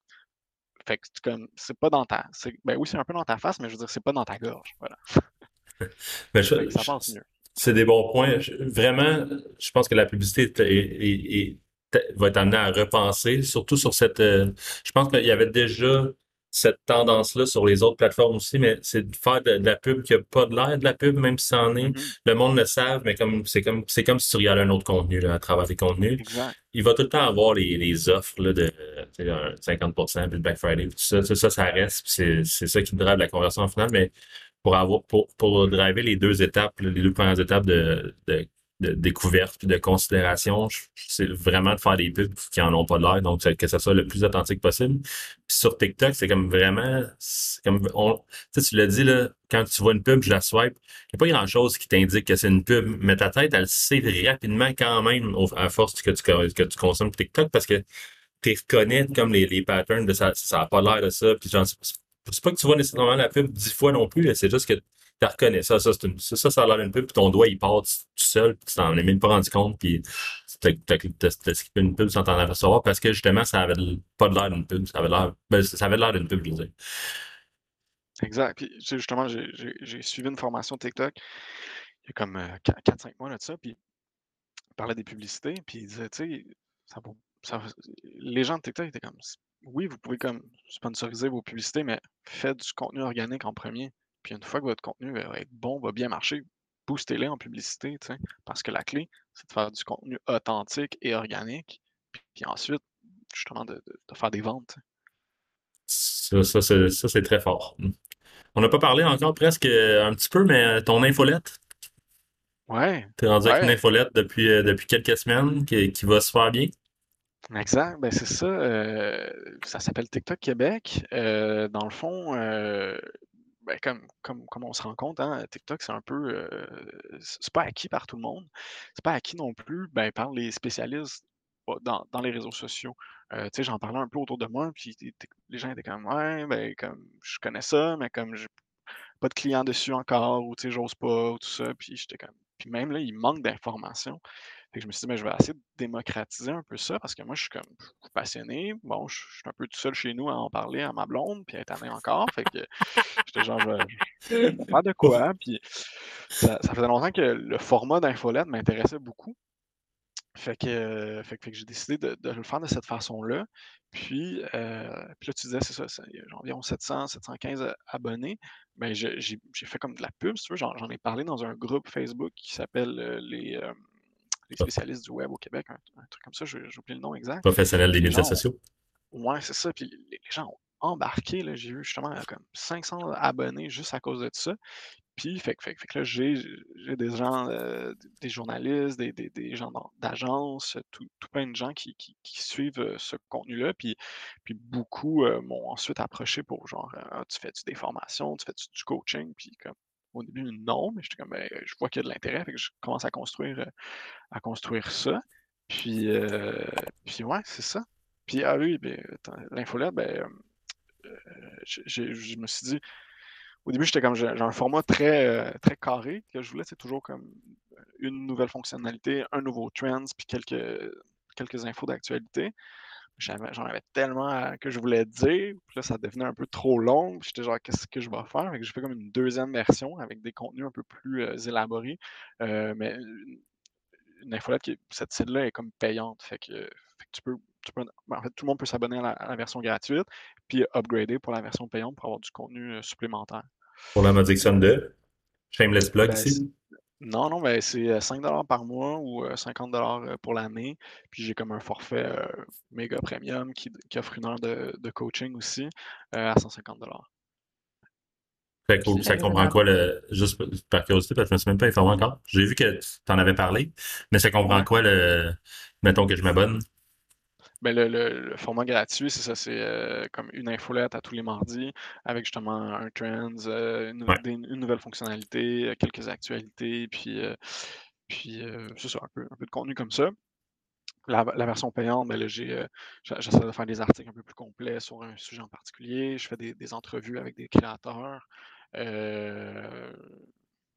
fait que comme, c'est pas dans ta, ben oui, c'est un peu dans ta face, mais je veux dire, c'est pas dans ta gorge, voilà. Je, ça passe mieux. C'est des bons points. Vraiment, je pense que la publicité va être amenée à repenser, surtout sur cette. Euh, je pense qu'il y avait déjà cette tendance-là sur les autres plateformes aussi, mais c'est de faire de, la pub qui n'a pas de l'air de la pub, même si ça en est. Mm-hmm. Le monde le savent, mais comme c'est comme c'est comme si tu regardais un autre contenu là, à travers tes contenus. Il va tout le temps avoir les, les offres là, de 50%, puis le Black Friday, tout ça, ça, ça, reste, c'est ça qui drive la conversion finale, mais pour avoir pour, pour driver les deux étapes, les deux premières étapes de, de, de découverte et de considération, c'est vraiment de faire des pubs qui en ont pas l'air, donc que ça soit le plus authentique possible. Puis sur TikTok, c'est comme vraiment, comme on, tu l'as dit là, quand tu vois une pub, je la swipe, il n'y a pas grand chose qui t'indique que c'est une pub, mais ta tête, elle sait rapidement quand même à force que tu, que tu consommes TikTok parce que tu reconnais comme les, les patterns de ça, ça n'a pas l'air de ça, puis c'est pas que tu vois nécessairement la pub dix fois non plus, c'est juste que tu reconnais ça, ça, une, ça, ça, a l'air d'une pub, puis ton doigt, il part tout seul, puis tu t'en es même pas rendu compte, puis tu as skippé une pub sans t'en apercevoir, parce que justement, ça avait pas de l'air d'une pub, ça avait l'air, ben, ça avait l'air d'une pub, je veux dire. Exact. Puis justement, j'ai suivi une formation TikTok il y a comme 4-5 euh, mois là, de ça, puis il parlait des publicités, puis il disait, tu sais, ça, ça, les gens de TikTok étaient comme oui, vous pouvez comme sponsoriser vos publicités, mais faites du contenu organique en premier. Puis une fois que votre contenu va être bon, va bien marcher, boostez-les en publicité, parce que la clé, c'est de faire du contenu authentique et organique, puis, ensuite, justement, de, faire des ventes. Ça, c'est très fort. On n'a pas parlé encore presque euh, un petit peu, mais euh, ton infolette. Ouais. Tu es rendu avec une infolette depuis, euh, depuis quelques semaines qui, qui va se faire bien? Exact, ben c'est ça. Euh, ça s'appelle TikTok Québec. Euh, dans le fond, euh, ben comme, on se rend compte, hein, TikTok, c'est un peu. c'est pas acquis par tout le monde. C'est pas acquis non plus ben, par les spécialistes dans, dans les réseaux sociaux. j'en parlais un peu autour de moi, puis les gens étaient comme Ouais, ben comme je connais ça, mais comme j'ai pas de clients dessus encore, ou j'ose pas, ou tout ça. Puis j'étais comme. Puis même là, il manque d'informations je me suis dit, mais je vais essayer de démocratiser un peu ça parce que moi, je suis comme passionné. Bon, je, suis un peu tout seul chez nous à en parler à ma blonde, puis est année encore. Fait que j'étais genre, je, vais faire de quoi. Puis ça, faisait longtemps que le format d'infolette m'intéressait beaucoup. Fait que, fait, que j'ai décidé de, le faire de cette façon-là. Puis, euh, puis là, tu disais, c'est ça, a environ 700, 715 abonnés. Mais ben, j'ai fait comme de la pub, si tu veux. J'en ai parlé dans un groupe Facebook qui s'appelle euh, les. Euh, les spécialistes du web au Québec, un, truc comme ça, j'ai oublié le nom exact. Professionnel des médias sociaux. Ouais, c'est ça. Puis les, gens ont embarqué. J'ai eu justement comme 500 abonnés juste à cause de ça. Puis, fait, fait, fait que là, j'ai des gens, euh, des journalistes, des, des, des gens d'agence, tout, tout, plein de gens qui, qui, suivent euh, ce contenu-là. Puis, puis beaucoup euh, m'ont ensuite approché pour genre, ah, tu fais-tu des formations, tu fais-tu du coaching? Puis comme, au début, non, mais j'étais comme, ben, je vois qu'il y a de l'intérêt, je commence à construire, euh, à construire ça. Puis, euh, puis ouais, c'est ça. Puis, ah oui, ben, l'infolette, ben, euh, je me suis dit, au début, j'étais comme, j'ai un format très, très carré que je voulais, c'est toujours comme une nouvelle fonctionnalité, un nouveau trend, puis quelques, quelques infos d'actualité j'en avais tellement que je voulais dire, puis là, ça devenait un peu trop long. J'étais genre, qu'est-ce que je vais faire? Fait que j'ai fait comme une deuxième version avec des contenus un peu plus euh, élaborés. Euh, mais une infolette, qui, cette site-là est comme payante. Fait que, tu peux. En fait, tout le monde peut s'abonner à, la version gratuite, puis upgrader pour la version payante pour avoir du contenu euh, supplémentaire. Pour la modique somme de Shameless Plug ben, ici? Non, non, mais c'est 5 par mois ou 50 pour l'année. Puis j'ai comme un forfait méga premium qui, offre une heure de, coaching aussi à 150 Fait que, ça comprend quoi, le, juste par curiosité, parce que je me suis même pas informé encore. J'ai vu que tu en avais parlé, mais ça comprend quoi, le, mettons que je m'abonne? Ben le, le, format gratuit, c'est ça, c'est euh, comme une infolette à tous les mardis avec justement un trends, euh, une, nouvelle fonctionnalité, euh, quelques actualités, puis, puis c'est ça, un peu, un peu de contenu comme ça. La, version payante, ben j'ai, j'essaie de faire des articles un peu plus complets sur un sujet en particulier. Je fais des, des entrevues avec des créateurs. Euh,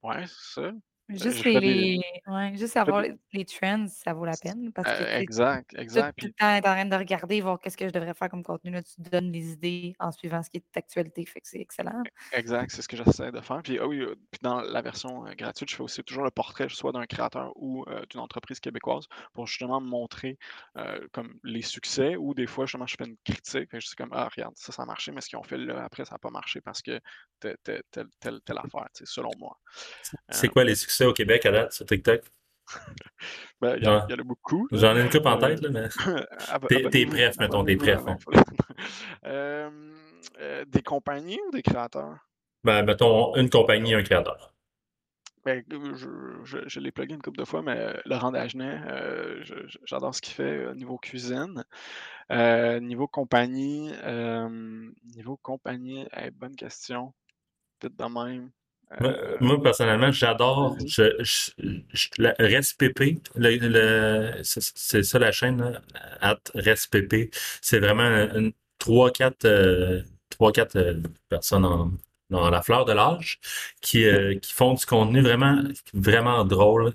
ouais, c'est ça. Juste, les, ouais, juste avoir les trends, ça vaut la peine. Parce que euh, exact, exact. Tout, le temps, être en train de regarder, voir qu'est-ce que je devrais faire comme contenu. Là, tu donnes les idées en suivant ce qui est d'actualité. Fait que c'est excellent. E, exact, c'est ce que j'essaie de faire. Puis, ah oui, euh, puis dans la version euh, gratuite, je fais aussi toujours le portrait, soit d'un créateur ou d'une entreprise québécoise, pour justement montrer comme les succès ou des fois, justement, je fais une critique. je suis comme, ah, regarde, ça, ça a marché, mais ce qu'ils ont fait là, après, ça n'a pas marché parce que telle, telle, telle, telle affaire, selon moi. C'est quoi les succès? Au Québec à date sur TikTok? Ben, il y, en a beaucoup. J'en ai une coupe en tête, là, mais. t'es bref, mettons, t'es bref. Euh, euh, des compagnies ou des créateurs? Ben, mettons, une compagnie, un créateur. Ben, je, je, je l'ai plugué une couple de fois, mais euh, Laurent Dagenet, j'adore ce qu'il fait au niveau cuisine. niveau compagnie, niveau compagnie, bonne question. Peut-être de même. Euh, moi, personnellement, j'adore je, je, RestPP. c'est ça la chaîne, at. C'est vraiment trois, quatre, euh, trois, quatre euh, personnes dans la fleur de l'âge qui, qui font du contenu vraiment, vraiment drôle,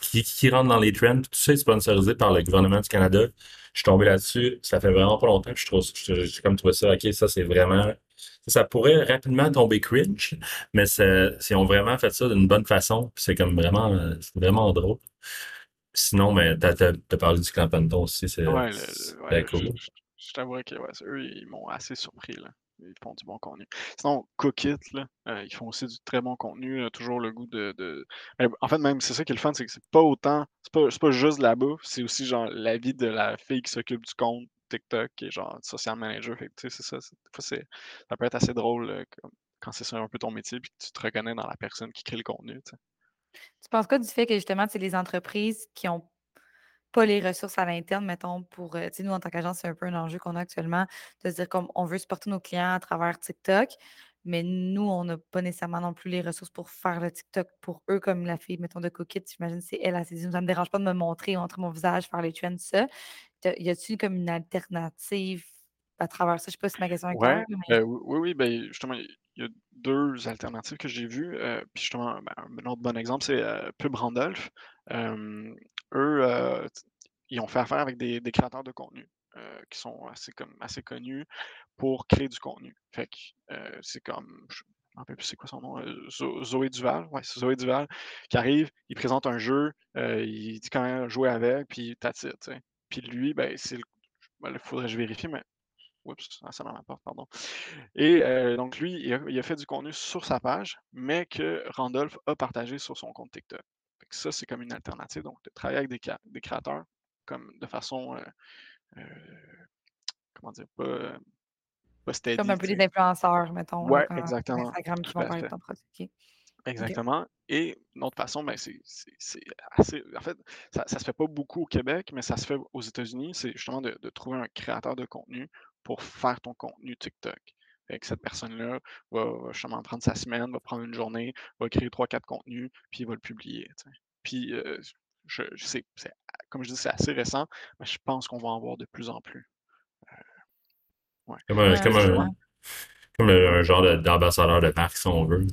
qui, qui rentrent dans les trends. Tout ça est sponsorisé par le gouvernement du Canada. Je suis tombé là-dessus. Ça fait vraiment pas longtemps je trouve, j'ai comme trouvé ça, OK, ça c'est vraiment ça pourrait rapidement tomber cringe, mais si on vraiment fait ça d'une bonne façon, c'est comme vraiment, vraiment drôle. Sinon, mais t'as as, parlé du Clan aussi, c'est ouais, cool. Je, je, t'avouerais que eux, ils m'ont assez surpris. Là. Ils font du bon contenu. Sinon, Cookit, là, euh, ils font aussi du très bon contenu. toujours le goût de. Ben, en fait, même, c'est ça qui est le fun, c'est que c'est pas autant. C'est pas, pas juste la bouffe, c'est aussi genre la vie de la fille qui s'occupe du compte TikTok et genre social manager. c'est ça. ça peut être assez drôle euh, quand c'est un peu ton métier et que tu te reconnais dans la personne qui crée le contenu. Tu penses quoi du fait que justement, c'est les entreprises qui ont pas les ressources à l'interne, mettons, pour, euh, tu sais, nous, en tant qu'agence, c'est un peu un enjeu qu'on a actuellement, de se dire comme on veut supporter nos clients à travers TikTok, mais nous, on n'a pas nécessairement non plus les ressources pour faire le TikTok pour eux, comme la fille, mettons, de Cookit, j'imagine, c'est elle, elle s'est dit, ça me dérange pas de me montrer, montrer mon visage, faire les trends, tout ça. Y a-t-il comme une alternative à travers ça? Je sais pas si ma question est claire. Ben oui, oui, ben, justement, il y a deux alternatives que j'ai vues. Euh, puis justement, ben, un autre bon exemple, c'est euh, Pub Randolph. eux, euh, ils ont fait affaire avec des, créateurs de contenu qui sont assez, comme, assez connus pour créer du contenu. Fait que c'est comme, je ne rappelle plus c'est quoi son nom, Zoé Duval, ouais, c'est Zoé Duval, qui arrive, il présente un jeu, il dit quand même jouer avec, puis t'as it, puis lui, ben, c'est il ben, faudrait que je vérifie, mais. Oups, ça m'en apporte, pardon. Et euh, donc, lui, il a, fait du contenu sur sa page, mais que Randolph a partagé sur son compte TikTok. ça, c'est comme une alternative. Donc, de travailler avec des, créateurs comme de façon. Euh, euh, comment dire, pas. pas steady, comme un peu des influenceurs, mettons. Ouais, exactement. Instagram qui vont parler de ton produit. Exactement. Et une autre façon, ben, c'est assez. En fait, ça ne se fait pas beaucoup au Québec, mais ça se fait aux États-Unis. C'est justement de, trouver un créateur de contenu pour faire ton contenu TikTok. Avec cette personne-là va, justement prendre sa semaine, va prendre une journée, va créer trois, quatre contenus, puis il va le publier. Puis, euh, je, sais, comme je dis, c'est assez récent, mais je pense qu'on va en voir de plus en plus. Euh, comme, un, comme, un, comme un genre d'ambassadeur de marque, si on veut.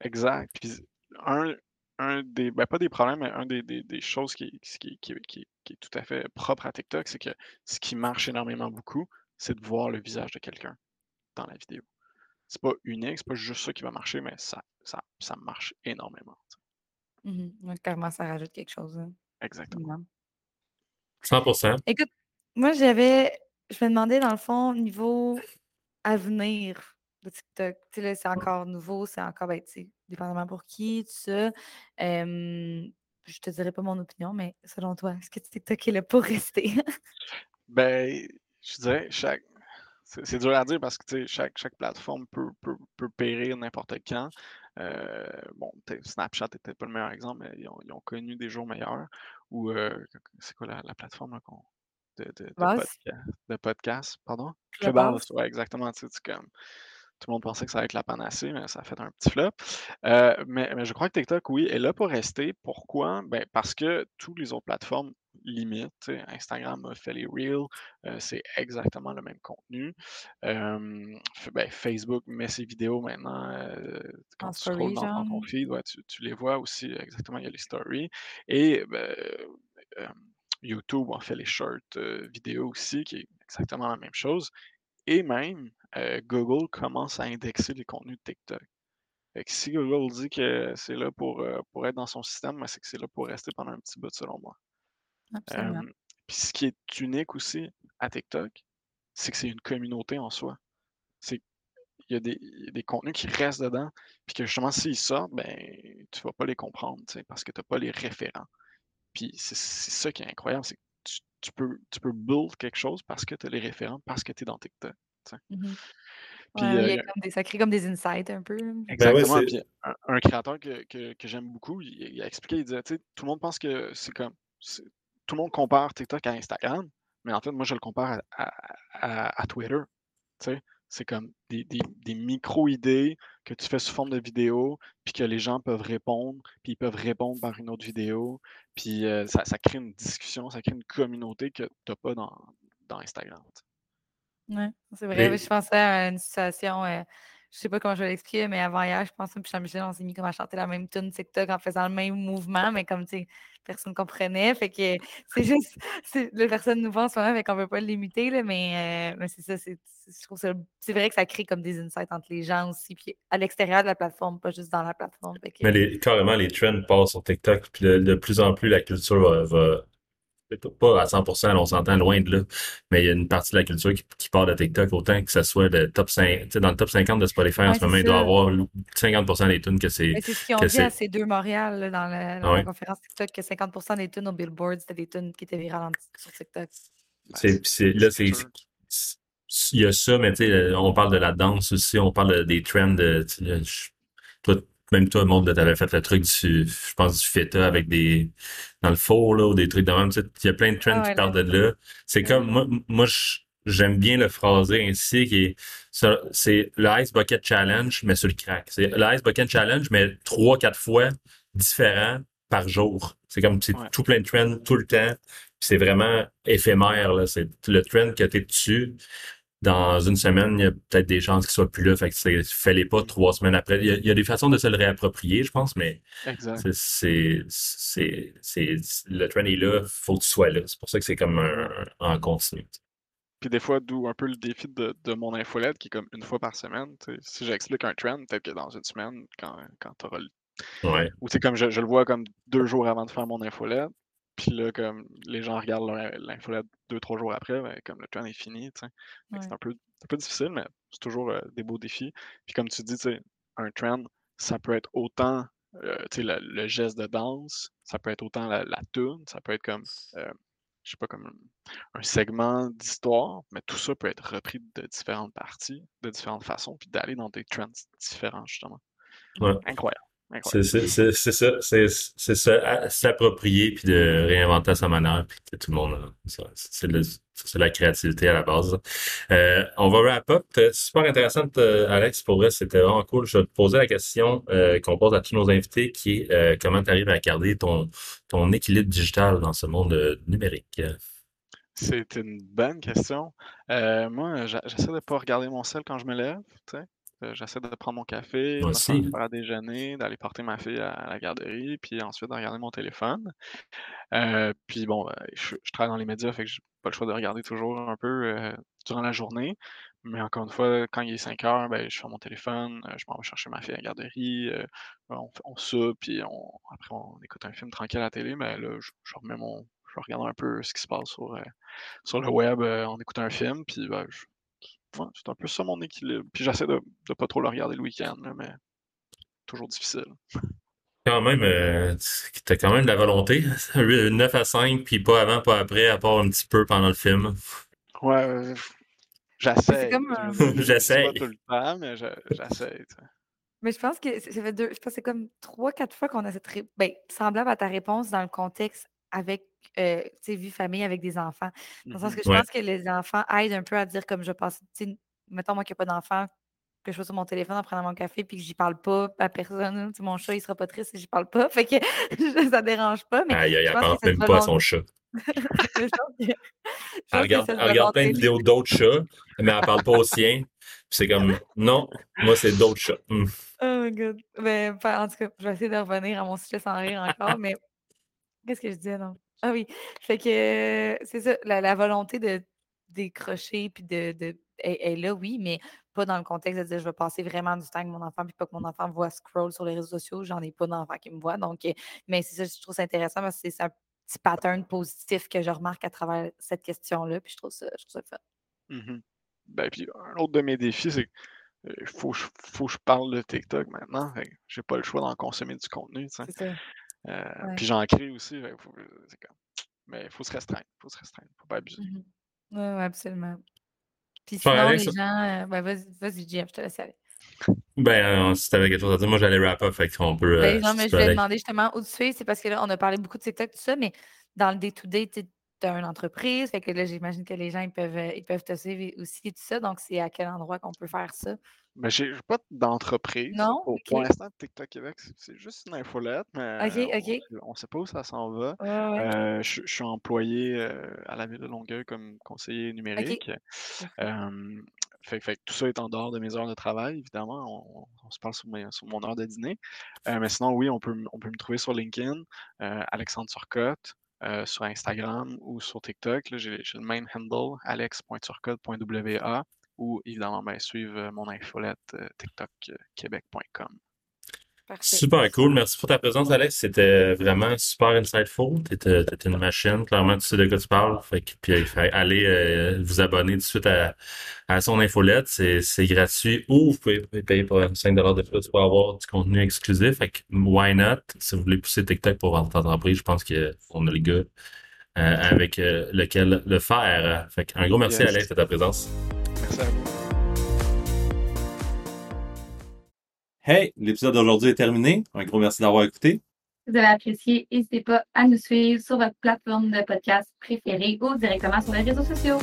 Exact. Puis un, un des, ben pas des problèmes, mais un des, des, choses qui, qui, qui, qui, est tout à fait propre à TikTok, c'est que ce qui marche énormément beaucoup, c'est de voir le visage de quelqu'un dans la vidéo. C'est pas unique, c'est pas juste ça qui va marcher, mais ça, ça, ça marche énormément. Mmh clairement, ça rajoute quelque chose. Hein. Exactement. 100%. Écoute, moi, j'avais. Je me demandais, dans le fond, niveau avenir de TikTok. Tu sais, c'est encore nouveau, c'est encore, ben, tu sais, dépendamment pour qui, tout ça. Je je te dirai pas mon opinion, mais selon toi, est-ce que TikTok est là pour rester? ben, je dirais, chaque. c'est dur à dire parce que chaque, chaque plateforme peut, peut, peut périr n'importe quand. Euh, bon, Snapchat peut-être pas le meilleur exemple, mais ils ont, ils ont connu des jours meilleurs. Ou euh, c'est quoi la, la plateforme de, de, de, podcast, de, podcast, pardon? Clubhouse, ouais, exactement. Tu sais, comme, tout le monde pensait que ça allait être la panacée, mais ça a fait un petit flop. Euh, mais, mais, je crois que TikTok, oui, est là pour rester. Pourquoi? Ben, parce que toutes les autres plateformes limitent. Instagram a fait les Reels, euh, c'est exactement le même contenu. Euh, ben, Facebook met ses vidéos maintenant. Euh, quand tu scrolles dans, ton feed, ouais, tu, tu, les vois aussi exactement, il y a les stories. Et ben, YouTube a fait les shorts vidéo aussi, qui est exactement la même chose. Et même, euh, Google commence à indexer les contenus de TikTok. si Google dit que c'est là pour, euh, pour être dans son système, ben, c'est que c'est là pour rester pendant un petit bout, selon moi. Puis ce qui est unique aussi à TikTok, c'est que c'est une communauté en soi. C'est il y, a des, contenus qui restent dedans, puis que justement, s'ils sortent, ben, tu vas pas les comprendre, parce que tu n'as pas les référents. Puis c'est ça qui est incroyable, c'est que tu, peux, tu peux build quelque chose parce que tu as les référents, parce que tu es dans TikTok. Puis, euh, ça crée comme des insights un peu. Ben Exactement. puis un, créateur que, que, j'aime beaucoup, il, a expliqué, il disait, tu sais, tout le monde pense que c'est comme. Tout le monde compare TikTok à Instagram, mais en fait, moi, je le compare à, à, à Twitter. Tu sais, c'est comme des, des, des micro-idées que tu fais sous forme de vidéo, puis que les gens peuvent répondre, puis ils peuvent répondre par une autre vidéo, puis euh, ça, ça, crée une discussion, ça crée une communauté que tu n'as pas dans, dans Instagram. Oui, c'est vrai. Je pensais à une situation, euh, je sais pas comment je vais l'expliquer, mais avant hier, je pense que Jean-Michel, on s'est mis comme à chanter la même tune TikTok en faisant le même mouvement, mais comme tu sais, personne ne comprenait. Fait que c'est juste, les personnes nous voient en ce moment, fait qu'on ne veut pas l'imiter, mais, euh, mais c'est ça, c'est, je trouve c'est vrai que ça crée comme des insights entre les gens aussi, puis à l'extérieur de la plateforme, pas juste dans la plateforme. Mais les, carrément, les trends passent sur TikTok, puis de, plus en plus, la culture va pas à 100%, on s'entend loin de là, mais il y a une partie de la culture qui, part de TikTok, autant que ce soit le top 5, dans le top 50 de Spotify en ce moment, il doit y avoir 50% des tunes que c'est. C'est ce qu'ils ont dit à ces deux Montréal dans, la, ah conférence TikTok, que 50% des tunes au Billboard, c'était des tunes qui étaient virales sur TikTok. C'est, là, c'est. Il y a ça, mais tu sais, on parle de la danse aussi, on parle des trends. De, toi, même toi, monde, tu avais fait le truc du, je pense, du feta avec des, dans le four, là, ou des trucs de même. Tu sais, il y a plein de trends qui partent de là. C'est comme, moi, moi j'aime bien le phraser ainsi, qui est, c'est le Ice Bucket Challenge, mais sur le crack. C'est le Ice Bucket Challenge, mais trois, quatre fois différent par jour. C'est comme, c'est tout plein de trends tout le temps. c'est vraiment éphémère, là. C'est le trend que tu es dessus dans une semaine, il y a peut-être des chances qu'il soit plus là. Fait que fais-les pas trois semaines après. Il y, a, des façons de se le réapproprier, je pense, mais c'est, c'est, le trend est là, faut que tu sois là. C'est pour ça que c'est comme un, en continu. Puis des fois, d'où un peu le défi de, de, mon infolette, qui est comme une fois par semaine. Si j'explique un trend, peut-être que dans une semaine, quand, quand tu auras le Ouais. Ou c'est comme je, je, le vois comme deux jours avant de faire mon infolette, puis là, comme les gens regardent l'infolette deux, trois jours après, ben, comme le trend est fini. C'est un peu, un peu difficile, mais c'est toujours euh, des beaux défis. Puis comme tu dis, un trend, ça peut être autant euh, le, le, geste de danse, ça peut être autant la, la tune, ça peut être comme, euh, je sais pas, comme un, un segment d'histoire, mais tout ça peut être repris de différentes parties, de différentes façons, puis d'aller dans des trends différents, justement. Ouais. Incroyable. C'est ça, c'est ça, s'approprier puis de réinventer à sa manière, puis que tout le monde, c'est la créativité à la base. Euh, on va wrap up. Super intéressant, euh, Alex, pour vrai, c'était vraiment cool. Je vais te poser la question euh, qu'on pose à tous nos invités, qui est comment tu arrives à garder ton, ton équilibre digital dans ce monde numérique? C'est une bonne question. moi, j'essaie de ne pas regarder mon sel quand je me lève. Euh, j'essaie de prendre mon café, de faire à déjeuner, d'aller porter ma fille à la garderie, puis ensuite de regarder mon téléphone. Euh, puis bon, ben, je, travaille dans les médias, fait que j'ai pas le choix de regarder toujours un peu euh, durant la journée. Mais encore une fois, quand il est 5 heures, ben, je fais mon téléphone, je m'en vais chercher ma fille à la garderie, on, on soupe, puis on, après on écoute un film tranquille à la télé, mais là, je, remets mon. Je regarde un peu ce qui se passe sur, sur le web en écoutant un film, puis ben, je, c'est un peu ça mon équilibre. Puis j'essaie de ne pas trop le regarder le week-end, mais toujours difficile. Quand même, euh, t'as quand même de la volonté. 9 à 5, puis pas avant, pas après, à part un petit peu pendant le film. Ouais, J'essaie. je- J'essaie. Pas tout le temps, mais je- j'essaie. Mais je pense que c'est- ça fait deux, je pense que c'est comme trois, quatre fois qu'on a cette ré- ben, semblable à ta réponse dans le contexte avec, euh, tu sais, vie famille avec des enfants. Dans le sens Mhm. que je Ouais. pense que les enfants aident un peu à dire comme je passe, tu sais, mettons moi qui n'ai pas d'enfant, que je sois sur mon téléphone en prenant mon café puis que j'y parle pas à personne. tu sais, mon chat, il sera pas triste si j'y parle pas. Fait que ça dérange pas. Mais Aïe, aïe, je elle pense même pas à son chat. je je Elle regarde, elle regarde plein de vidéos d'autres chats, mais elle parle pas au sien. Puis C'est comme, non, moi, c'est d'autres chats. Hmm. Oh my god. Ben, en tout cas, je vais essayer de revenir à mon sujet sans rire encore, mais qu'est-ce que je disais, non? Ah oui. Fait que euh, c'est ça, la, la volonté de décrocher puis de, de est, est là, oui, mais pas dans le contexte de dire je vais passer vraiment du temps avec mon enfant puis pas que mon enfant voit scroll sur les réseaux sociaux. J'en ai pas d'enfant qui me voit. Donc, euh, mais c'est ça, je trouve ça intéressant parce que c'est un petit pattern positif que je remarque à travers cette question-là. Puis je trouve ça, je trouve ça fun. Mhm. Ben, puis un autre de mes défis, c'est qu'il faut, que je- faut que je parle de TikTok maintenant. J'ai pas le choix d'en consommer du contenu. Euh, Ouais. Puis j'en crée aussi. fait faut- comme- Mais il faut se restreindre. faut se restreindre. faut pas abuser. Mhm. Ouais, ouais, absolument. Puis sinon, les ça. gens. euh, ben, vas-y, vas-y, Jeff, je te laisse aller. Ben, euh, si t'avais quelque chose à dire, moi, j'allais wrap up, fait qu'on peut. Ben, euh, non, si mais je vais aller. demander justement où tu fais. C'est parce que là, on a parlé beaucoup de TikTok, tout ça, mais dans le day-to-day, tu as une entreprise. Fait que là, j'imagine que les gens, ils peuvent, euh, ils peuvent te suivre aussi et tout ça. Donc, c'est à quel endroit qu'on peut faire ça? Mais j'ai j'ai pas d'entreprise. Non? Pour, Ok. l'instant, TikTok Québec, c'est- c'est juste une infolette, mais Ok, on- ok. on sait pas où ça s'en va. Ouais, ouais. Euh, je, je suis employé euh, à la ville de Longueuil comme conseiller numérique. Euh, fait, fait que tout ça est en dehors de mes heures de travail, évidemment. On, on se parle sur, mes- sur mon heure de dîner. Euh, mais sinon, oui, on peut, m- on peut me trouver sur LinkedIn, euh, Alexandre Turcotte, euh, sur Instagram ou sur TikTok. J'ai le même handle, alex.turcotte.wa ou évidemment ben, suivre euh, mon infolette euh, tiktokquebec.com. Parfait. Super cool. Merci pour ta présence, Alex. C'était vraiment super insightful. T'étais, une machine. Clairement, tu sais de quoi tu parles. Fait que, puis, il fait aller euh, vous abonner tout de suite à, à son infolette. C'est, gratuit ou vous pouvez payer pour 5 de plus pour avoir du contenu exclusif. Fait que, why not? Si vous voulez pousser TikTok pour votre entreprise, je pense qu'on a le gars euh, avec euh, lequel le faire. Fait que, un gros merci, Yes. Alex, de ta présence. Merci à vous. Hey, l'épisode d'aujourd'hui est terminé. Un gros merci d'avoir écouté. Si vous avez apprécié, n'hésitez pas à nous suivre sur votre plateforme de podcast préférée ou directement sur les réseaux sociaux.